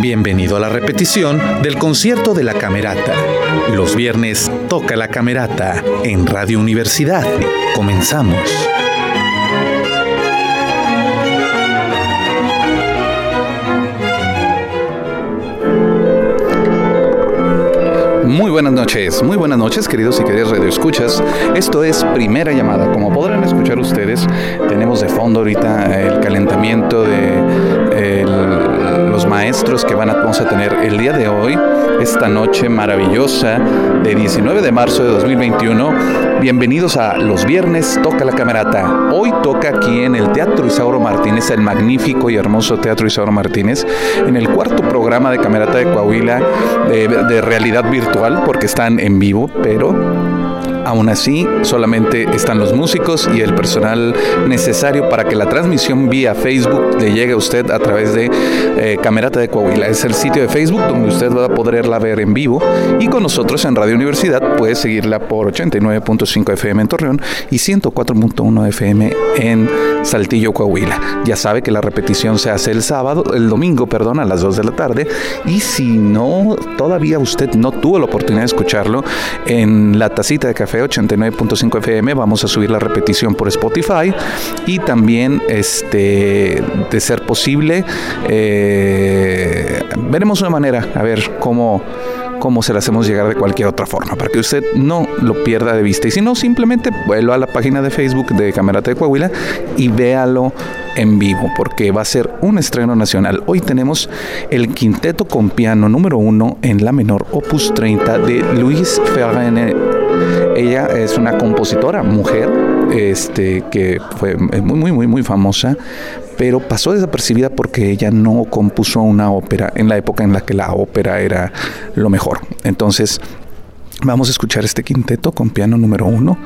Bienvenido a la repetición del concierto de la Camerata. Los viernes toca la Camerata en Radio Universidad. Comenzamos. Muy buenas noches, muy buenas noches queridos y queridas radioescuchas. Esto es Primera Llamada. Como podrán escuchar ustedes, tenemos de fondo ahorita el calentamiento de los maestros que van a, vamos a tener el día de hoy, esta noche maravillosa de 19 de marzo de 2021. Bienvenidos a Los Viernes Toca la Camerata. Hoy toca aquí en el Teatro Isauro Martínez, el magnífico y hermoso Teatro Isauro Martínez, en el cuarto programa de Camerata de Coahuila de realidad virtual porque están en vivo, pero Aún así, solamente están los músicos y el personal necesario para que la transmisión vía Facebook le llegue a usted a través de eh, Camerata de Coahuila. Es el sitio de Facebook donde usted va a poderla ver en vivo y con nosotros en Radio Universidad puede seguirla por 89.5 FM en Torreón y 104.1 FM en Saltillo, Coahuila. Ya sabe que la repetición se hace el sábado, el domingo, perdón, a las 2 de la tarde y si no, todavía usted no tuvo la oportunidad de escucharlo en la tacita de café 89.5 FM. Vamos a subir la repetición por Spotify y también, este, de ser posible, eh, veremos una manera a ver cómo cómo se la hacemos llegar de cualquier otra forma, para que usted no lo pierda de vista. Y si no, simplemente vuelva a la página de Facebook de Camerata de Coahuila y véalo en vivo, porque va a ser un estreno nacional. Hoy tenemos el quinteto con piano número uno en la menor, opus 30 de Luis Ferrene ella es una compositora, mujer, este, que fue muy, muy, muy, muy famosa, pero pasó desapercibida porque ella no compuso una ópera en la época en la que la ópera era lo mejor. Entonces, Vamos a escuchar este quinteto con piano número uno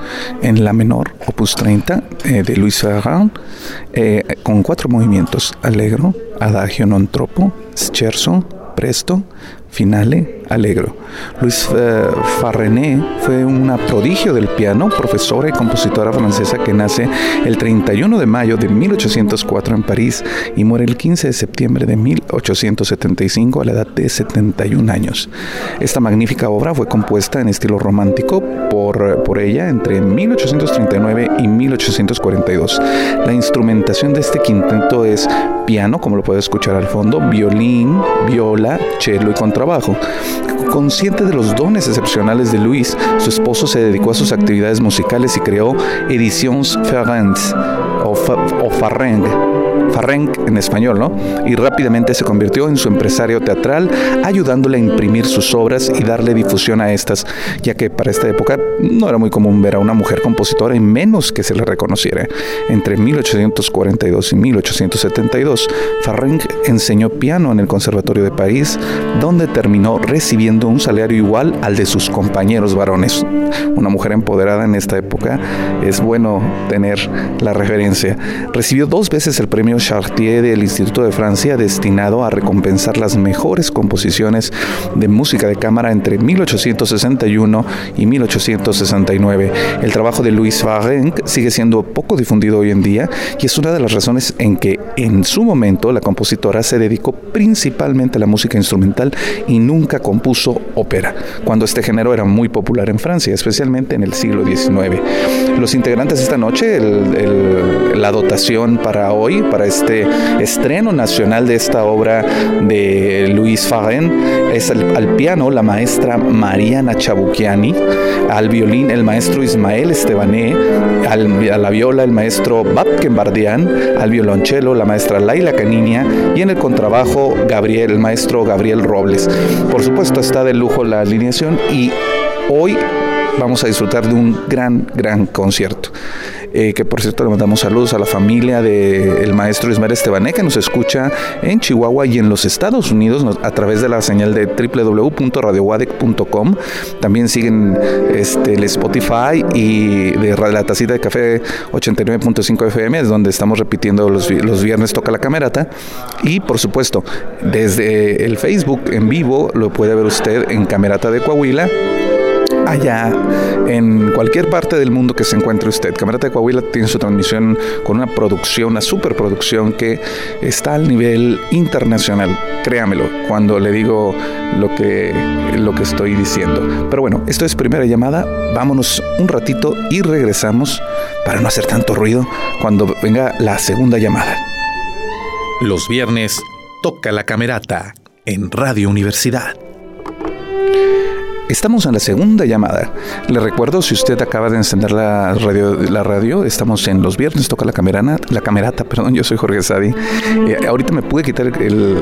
en la menor, opus 30, eh, de Luis Ferrand, eh, con cuatro movimientos: allegro, adagio non troppo, scherzo, presto, finale, Alegro. Luis eh, Farrené fue una prodigio del piano, profesora y compositora francesa que nace el 31 de mayo de 1804 en París y muere el 15 de septiembre de 1875 a la edad de 71 años. Esta magnífica obra fue compuesta en estilo romántico por, por ella entre 1839 y 1842. La instrumentación de este quinteto es piano, como lo puede escuchar al fondo, violín, viola, cello y contrabajo. Consciente de los dones excepcionales de Luis, su esposo se dedicó a sus actividades musicales y creó Editions Ferrand o, Farreng en español, ¿no? Y rápidamente se convirtió en su empresario teatral, ayudándole a imprimir sus obras y darle difusión a estas, ya que para esta época no era muy común ver a una mujer compositora y menos que se le reconociera. Entre 1842 y 1872, Farreng enseñó piano en el Conservatorio de París, donde terminó recibiendo un salario igual al de sus compañeros varones. Una mujer empoderada en esta época es bueno tener la referencia. Recibió dos veces el premio Chartier del Instituto de Francia destinado a recompensar las mejores composiciones de música de cámara entre 1861 y 1869. El trabajo de Louis Farrenc sigue siendo poco difundido hoy en día y es una de las razones en que en su momento la compositora se dedicó principalmente a la música instrumental y nunca compuso ópera, cuando este género era muy popular en Francia, especialmente en el siglo XIX. Los integrantes esta noche, la dotación para hoy, para este estreno nacional de esta obra de Luis Farren es al, piano la maestra Mariana Chabuquiani, al violín el maestro Ismael Estebané, a la viola el maestro Babken Bardian, al violonchelo la maestra Laila Caniña y en el contrabajo Gabriel, el maestro Gabriel Robles. Por supuesto está de lujo la alineación y hoy vamos a disfrutar de un gran, gran concierto. Eh, que por cierto le mandamos saludos a la familia del maestro Ismael Estebané, que nos escucha en Chihuahua y en los Estados Unidos a través de la señal de www.radiowadec.com. También siguen este, el Spotify y de la tacita de café 89.5 FM, es donde estamos repitiendo los, los viernes Toca la Camerata. Y por supuesto, desde el Facebook en vivo lo puede ver usted en Camerata de Coahuila allá en cualquier parte del mundo que se encuentre usted. Camerata de Coahuila tiene su transmisión con una producción, una superproducción que está al nivel internacional. Créamelo cuando le digo lo que, lo que estoy diciendo. Pero bueno, esto es primera llamada. Vámonos un ratito y regresamos para no hacer tanto ruido cuando venga la segunda llamada. Los viernes toca la camerata en Radio Universidad. Estamos en la segunda llamada. Le recuerdo, si usted acaba de encender la radio, la radio estamos en los viernes, toca la camerana, la camerata, perdón, yo soy Jorge Sadi. Eh, ahorita me pude quitar el,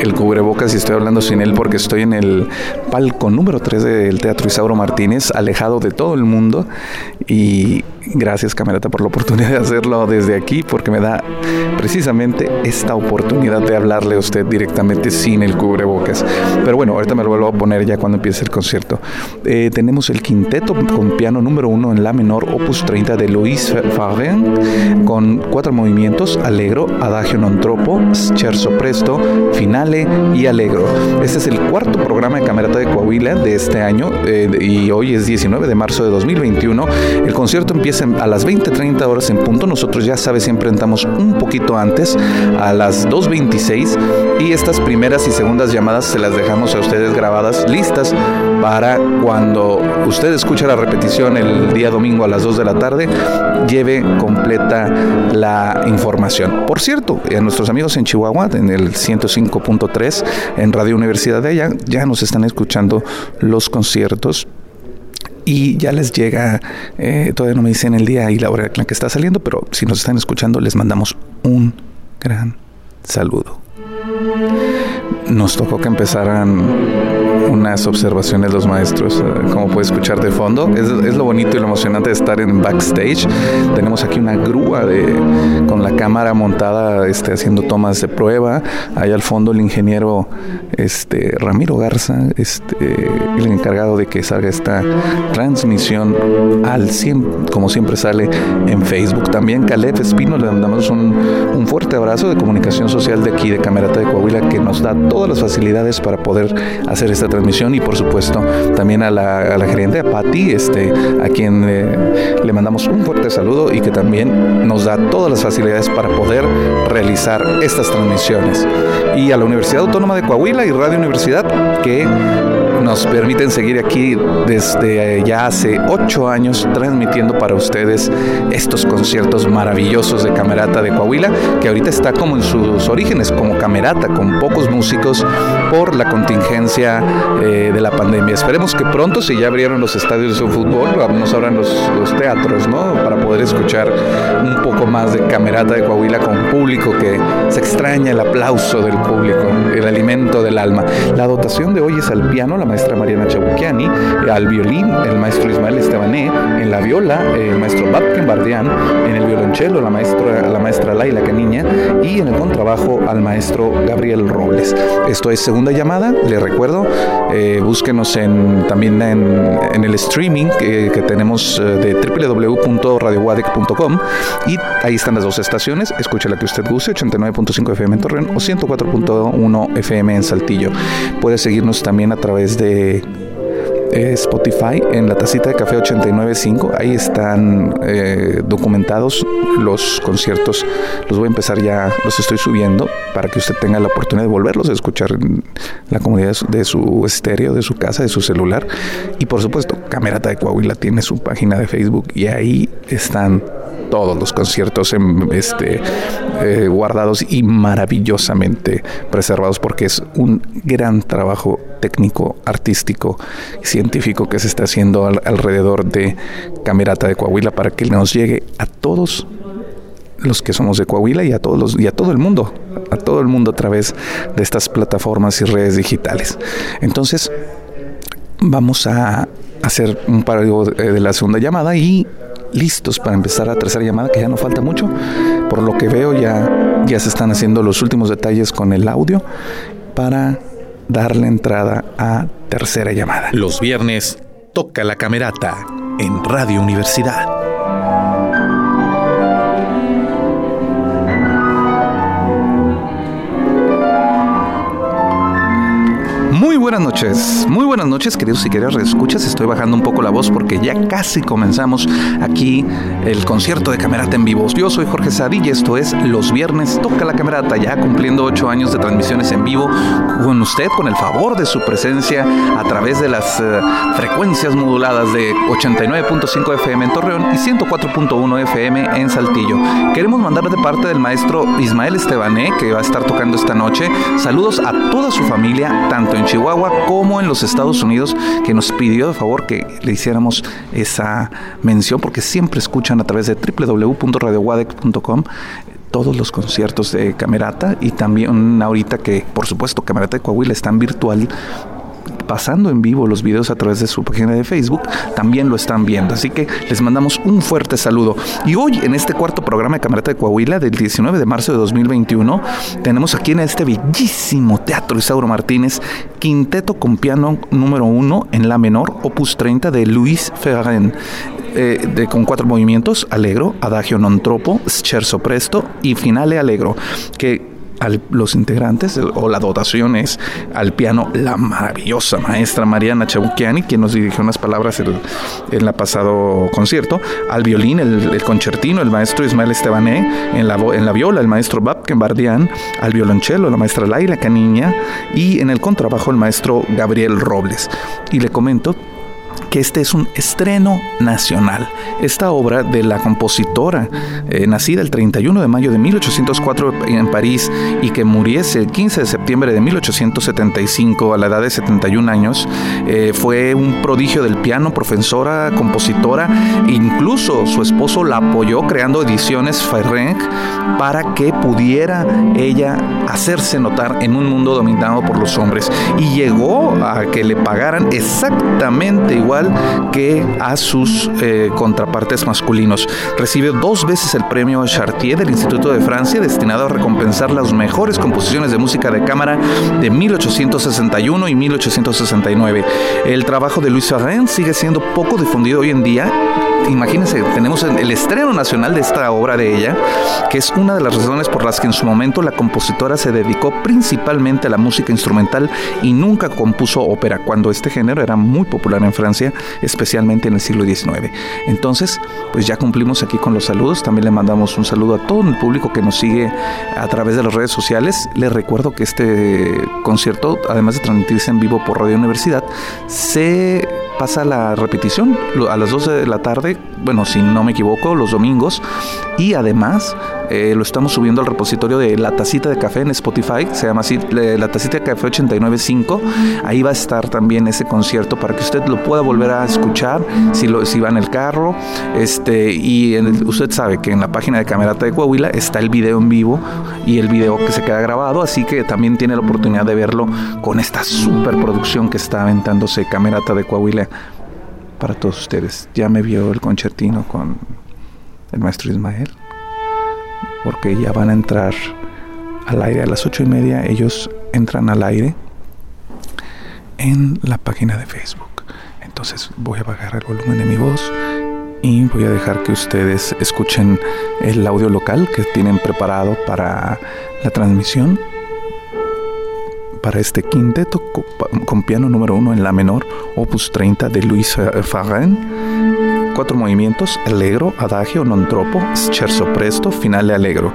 el, cubrebocas y estoy hablando sin él porque estoy en el palco número 3 del Teatro Isauro Martínez, alejado de todo el mundo. Y gracias, camerata, por la oportunidad de hacerlo desde aquí, porque me da precisamente esta oportunidad de hablarle a usted directamente sin el cubrebocas. Pero bueno, ahorita me lo vuelvo a poner ya cuando empiece el concierto. Eh, tenemos el quinteto con piano número uno en la menor, opus 30 de Luis Fagen, con cuatro movimientos, Allegro, Adagio non troppo, Scherzo presto, Finale y Allegro. Este es el cuarto programa de Camerata de De este año eh, y hoy es 19 de marzo de 2021. El concierto empieza a las 20.30 horas en punto. Nosotros ya sabe, siempre entramos un poquito antes, a las 2.26 y estas primeras y segundas llamadas se las dejamos a ustedes grabadas, listas para cuando usted escuche la repetición el día domingo a las 2 de la tarde, lleve completa la información. Por cierto, a nuestros amigos en Chihuahua, en el 105.3, en Radio Universidad de allá, ya nos están escuchando los conciertos y ya les llega, eh, todavía no me dicen el día y la hora en la que está saliendo, pero si nos están escuchando les mandamos un gran saludo. Nos tocó que empezaran unas observaciones los maestros, eh, como puede escuchar de fondo. Es, lo bonito y lo emocionante de estar en backstage. Tenemos aquí una grúa de, con la cámara montada este, haciendo tomas de prueba. Ahí al fondo el ingeniero este, Ramiro Garza, este, el encargado de que salga esta transmisión al 100, como siempre sale en Facebook. También Caleb Espino, le damos un, un fuerte abrazo de comunicación social de aquí, de Camerata de Coahuila, que nos da todas las facilidades para poder hacer esta transmisión y por supuesto también a la, gerente, a Patti, este, a quien le mandamos un fuerte saludo y que también nos da todas las facilidades para poder realizar estas transmisiones. Y a la Universidad Autónoma de Coahuila y Radio Universidad que nos permiten seguir aquí desde ya hace ocho años transmitiendo para ustedes estos conciertos maravillosos de Camerata de Coahuila, que ahorita está como en sus orígenes, como Camerata, con pocos músicos por la contingencia eh, de la pandemia. Esperemos que pronto, si ya abrieron los estadios de fútbol, nos abran los, los teatros, ¿no? Para poder escuchar un poco más de Camerata de Coahuila con público que se extraña el aplauso del público, el alimento del alma. La dotación de hoy es al piano, la maestra Mariana Chabuquiani, al violín el maestro Ismael Estebané, en la viola el maestro Batken Bardián, en el violonchelo la maestra, la maestra Laila Caniña y en el contrabajo al maestro Gabriel Robles. Esto es segunda llamada, le recuerdo, eh, búsquenos en, también en, en el streaming que, que tenemos eh, de www.radiowadec.com y ahí están las dos estaciones, escuche la que usted guste, 89.5 FM en Torreón o 104.1 FM en Saltillo. Puede seguirnos también a través de eh, Spotify en la tacita de café 895. Ahí están eh, documentados los conciertos. Los voy a empezar ya, los estoy subiendo para que usted tenga la oportunidad de volverlos a escuchar la comunidad de su estéreo, de su casa, de su celular. Y por supuesto, Camerata de Coahuila tiene su página de Facebook y ahí están todos los conciertos en, este, eh, guardados y maravillosamente preservados porque es un gran trabajo técnico, artístico científico que se está haciendo alrededor de Camerata de Coahuila para que nos llegue a todos los que somos de Coahuila y a todos los, y a todo el mundo, a todo el mundo a través de estas plataformas y redes digitales. Entonces, vamos a hacer un paro de la segunda llamada y listos para empezar la tercera llamada, que ya no falta mucho. Por lo que veo, ya, ya se están haciendo los últimos detalles con el audio para darle entrada a tercera llamada. Los viernes toca la camerata en Radio Universidad. Noches, muy buenas noches queridos y queridas escuchas. Estoy bajando un poco la voz porque ya casi comenzamos aquí el concierto de Camerata en vivo. Yo soy Jorge y esto es Los Viernes Toca la Camerata, ya cumpliendo ocho años de transmisiones en vivo con usted, con el favor de su presencia a través de las eh, frecuencias moduladas de 89.5 FM en Torreón y 104.1 FM en Saltillo. Queremos mandar de parte del maestro Ismael Estebané, que va a estar tocando esta noche, saludos a toda su familia, tanto en Chihuahua como en los Estados Unidos, que nos pidió de favor que le hiciéramos esa mención, porque siempre escuchan a través de www.radiowadec.com todos los conciertos de Camerata y también ahorita que por supuesto Camerata de Coahuila está en virtual pasando en vivo los videos a través de su página de Facebook, también lo están viendo. Así que les mandamos un fuerte saludo. Y hoy, en este cuarto programa de Camerata de Coahuila, del 19 de marzo de 2021, tenemos aquí en este bellísimo Teatro Isauro Martínez, quinteto con piano número uno en la menor, opus 30 de Luis Ferren. Eh, de, con cuatro movimientos, Allegro, Adagio non troppo, Scherzo presto y Finale Allegro, que a los integrantes o la dotación es al piano la maravillosa maestra Mariana Chabuquiani, quien nos dirigió unas palabras en la pasado concierto, al violín el, concertino, el maestro Ismael Estebané, en la, en la viola el maestro Babken Bardián, al violonchelo la maestra Laila Caniña y en el contrabajo el maestro Gabriel Robles. Y le comento que este es un estreno nacional. Esta obra de la compositora, eh, nacida el 31 de mayo de 1804 en París y que muriese el 15 de septiembre de 1875 a la edad de 71 años, eh, fue un prodigio del piano, profesora, compositora, incluso su esposo la apoyó creando ediciones Ferrenc para que pudiera ella hacerse notar en un mundo dominado por los hombres y llegó a que le pagaran exactamente que a sus eh, contrapartes masculinos. Recibe dos veces el premio Chartier del Instituto de Francia destinado a recompensar las mejores composiciones de música de cámara de 1861 y 1869. El trabajo de Luis Ferrin sigue siendo poco difundido hoy en día imagínense, tenemos el estreno nacional de esta obra de ella, que es una de las razones por las que en su momento la compositora se dedicó principalmente a la música instrumental y nunca compuso ópera, cuando este género era muy popular en Francia, especialmente en el siglo XIX. Entonces, pues ya cumplimos aquí con los saludos, también le mandamos un saludo a todo el público que nos sigue a través de las redes sociales. Les recuerdo que este concierto, además de transmitirse en vivo por Radio Universidad, se pasa la repetición a las 12 de la tarde, bueno, si no me equivoco, los domingos. Y además eh, lo estamos subiendo al repositorio de La Tacita de Café en Spotify, se llama así La Tacita de Café 895. Ahí va a estar también ese concierto para que usted lo pueda volver a escuchar si, lo, si va en el carro. Este, y usted sabe que en la página de Camerata de Coahuila está el video en vivo y el video que se queda grabado, así que también tiene la oportunidad de verlo con esta superproducción que está aventándose Camerata de Coahuila para todos ustedes. Ya me vio el concertino con el maestro Ismael porque ya van a entrar al aire a las ocho y media. Ellos entran al aire en la página de Facebook. Entonces voy a bajar el volumen de mi voz y voy a dejar que ustedes escuchen el audio local que tienen preparado para la transmisión para este quinteto con piano número uno en la menor, opus 30 de Luis Farren cuatro movimientos, allegro, adagio, non troppo, scherzo presto, finale allegro.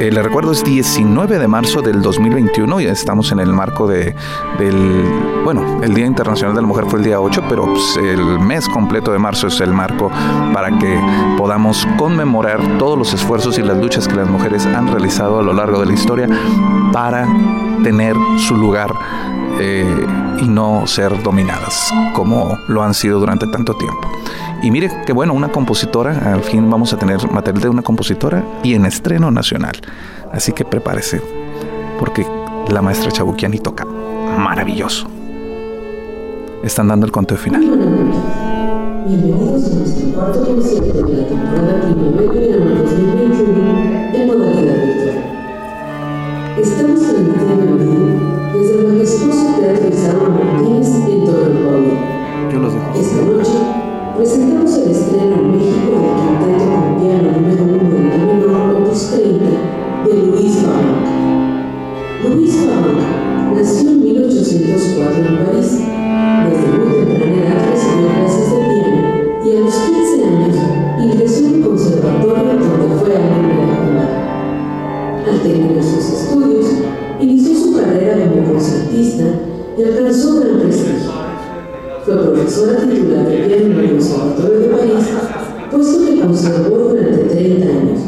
Eh, le recuerdo es 19 de marzo del 2021 y estamos en el marco de, del, bueno, el Día Internacional de la Mujer fue el día 8, pero pues, el mes completo de marzo es el marco para que podamos conmemorar todos los esfuerzos y las luchas que las mujeres han realizado a lo largo de la historia para tener su lugar eh, y no ser dominadas como lo han sido durante tanto tiempo. Y mire que bueno, una compositora, al fin vamos a tener material de una compositora y en estreno nacional. Así que prepárese, porque la maestra Chabuquiani toca maravilloso. Están dando el conteo final. Bienvenidos a nuestro cuarto concierto de la temporada primavera del 2021 en modalidad virtual. Estamos transmitiendo en vivo desde el majestuoso Teatro Isabel Presentamos el estreno en México del quinteto con piano número 1 en la menor opus 30 de Luis Babanca. Luis Babanca nació en 1804 en París. Desde muy temprana edad recibió clases de piano y a los 15 años ingresó en el conservatorio donde fue alumno de Juan. Al terminar sus estudios, inició su carrera como concertista y alcanzó que conservó durante 30 años,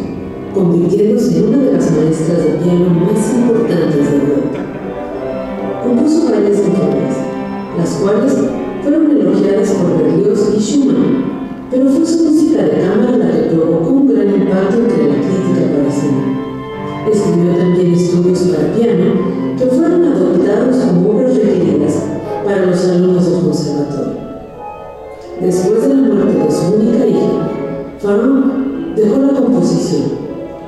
convirtiéndose en una de las maestras de piano más importantes de Europa. Compuso varias sinfonías, las cuales fueron elogiadas por Berlioz y Schumann, pero fue su música de cámara la que provocó un gran impacto entre la crítica parisina. Escribió también estudios para piano que fueron adoptados como obras requeridas para los alumnos del conservatorio. Después de la Farron dejó la composición,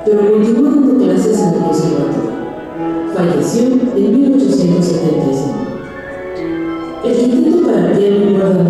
pero continuó dando clases en el conservatorio. Falleció en 1875. El quinteto para piano y cuerda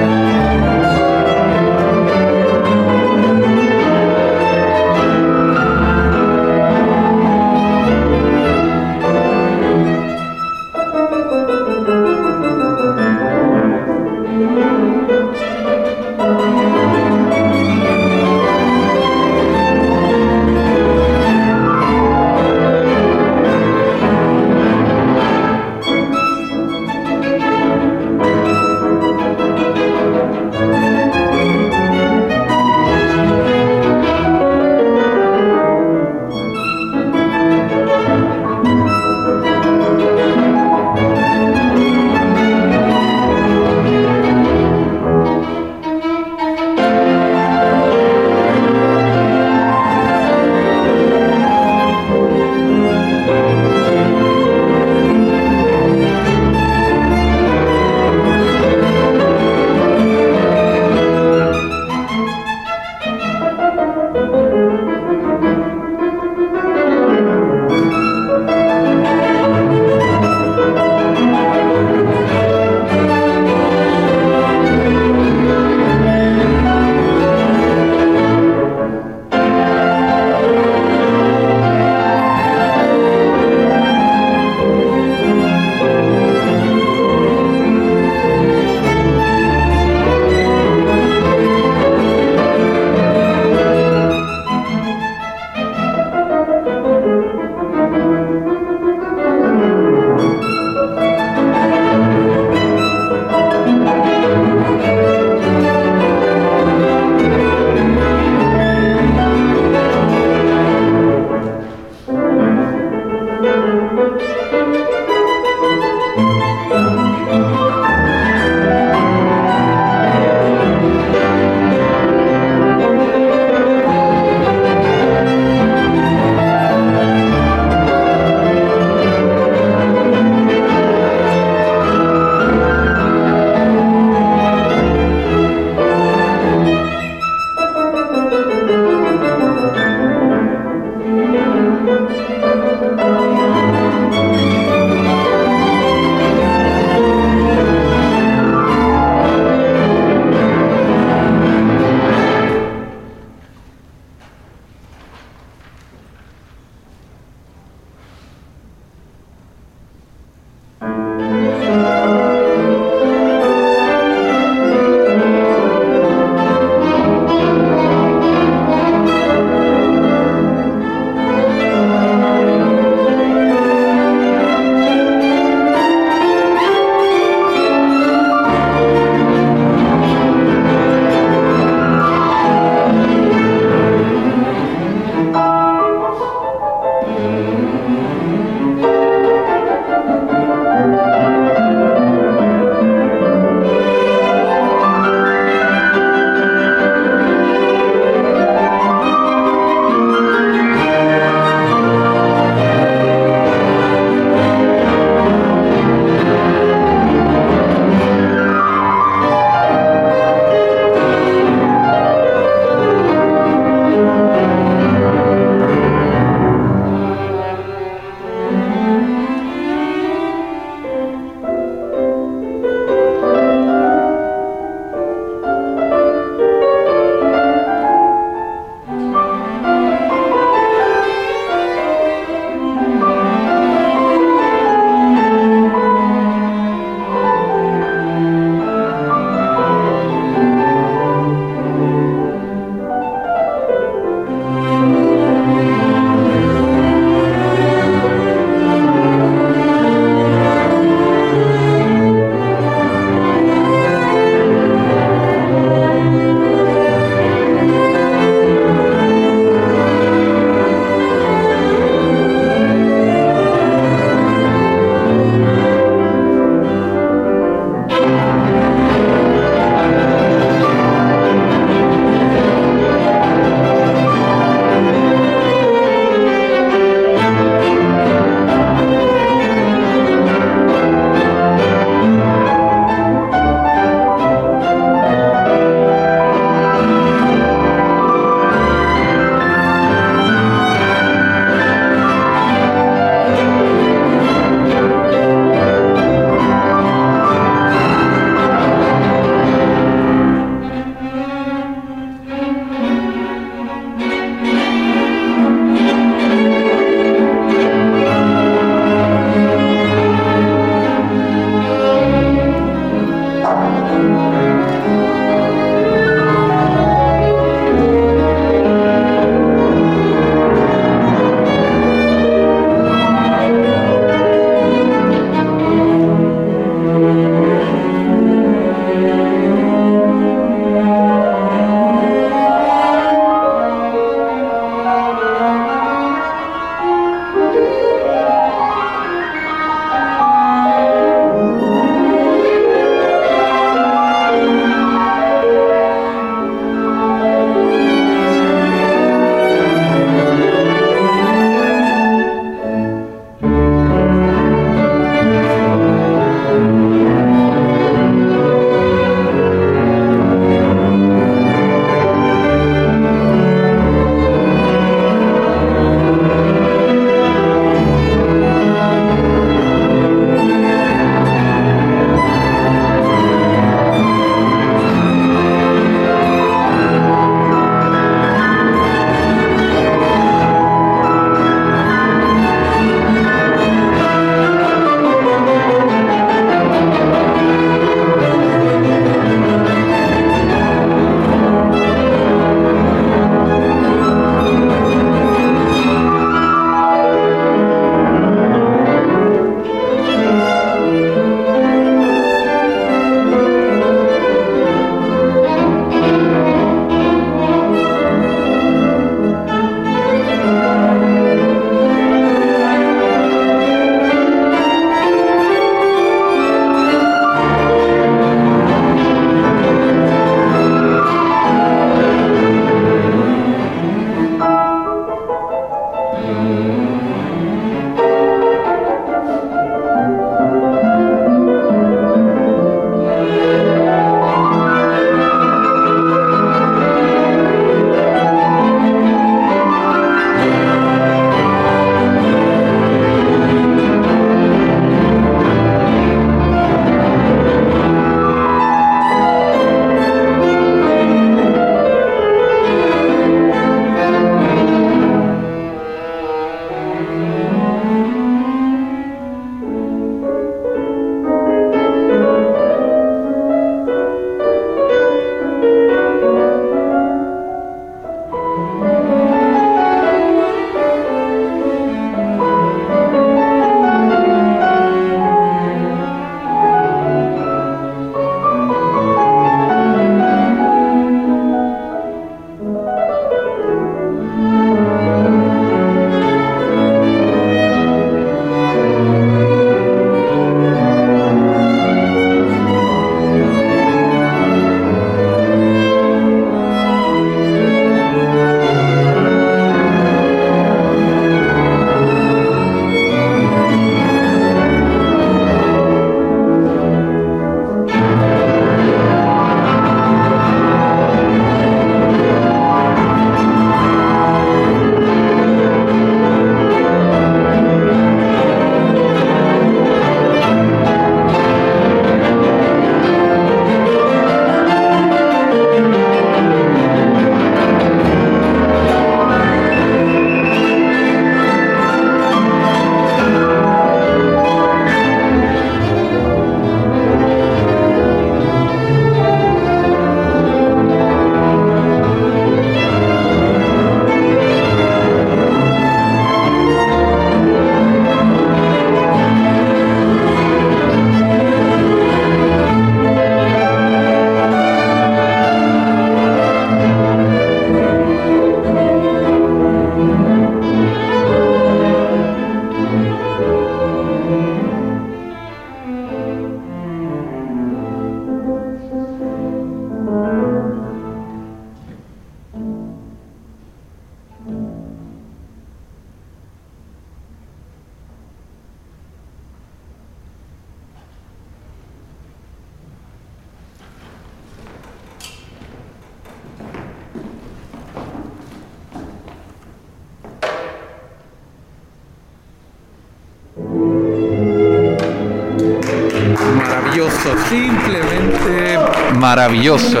maravilloso.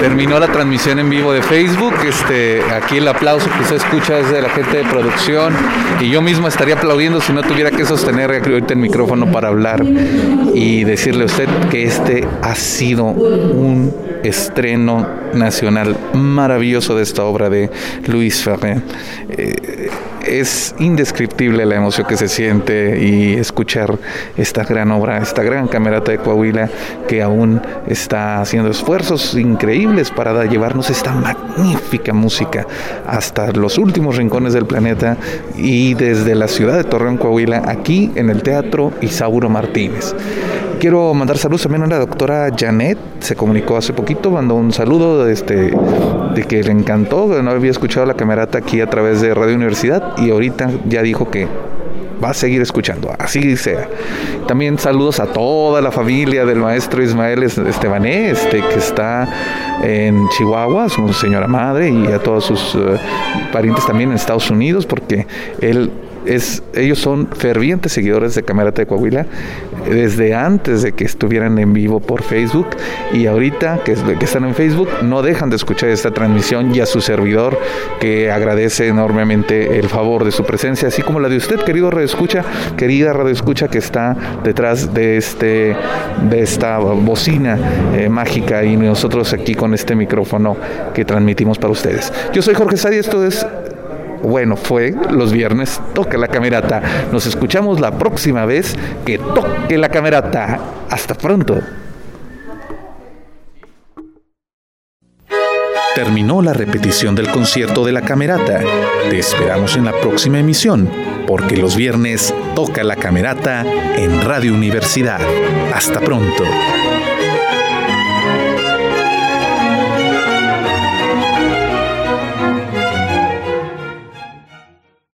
Terminó la transmisión en vivo de Facebook. Este, aquí el aplauso que usted escucha es de la gente de producción y yo mismo estaría aplaudiendo si no tuviera que sostener ahorita el micrófono para hablar y decirle a usted que este ha sido un estreno nacional maravilloso de esta obra de Luis Ferrer. Eh, es indescriptible la emoción que se siente y escuchar esta gran obra, esta gran camerata de Coahuila que aún está haciendo esfuerzos increíbles para llevarnos esta magnífica música hasta los últimos rincones del planeta y desde la ciudad de Torreón, Coahuila, aquí en el Teatro Isauro Martínez. Quiero mandar saludos también a la doctora Janet, se comunicó hace poquito, mandó un saludo de, este, de que le encantó, no había escuchado la camerata aquí a través de Radio Universidad y ahorita ya dijo que va a seguir escuchando, así sea. También saludos a toda la familia del maestro Ismael Estebané, este, que está en Chihuahua, su señora madre, y a todos sus eh, parientes también en Estados Unidos, porque él es, ellos son fervientes seguidores de Camerata de Coahuila desde antes de que estuvieran en vivo por Facebook y ahorita que, que están en Facebook no dejan de escuchar esta transmisión y a su servidor que agradece enormemente el favor de su presencia, así como la de usted, querido Radio Escucha, querida Radio Escucha que está detrás de este de esta bocina eh, mágica y nosotros aquí con este micrófono que transmitimos para ustedes. Yo soy Jorge Sadi, esto es bueno, fue los viernes, toca la camerata. Nos escuchamos la próxima vez que toque la camerata. Hasta pronto. Terminó la repetición del concierto de la camerata. Te esperamos en la próxima emisión, porque los viernes toca la camerata en Radio Universidad. Hasta pronto.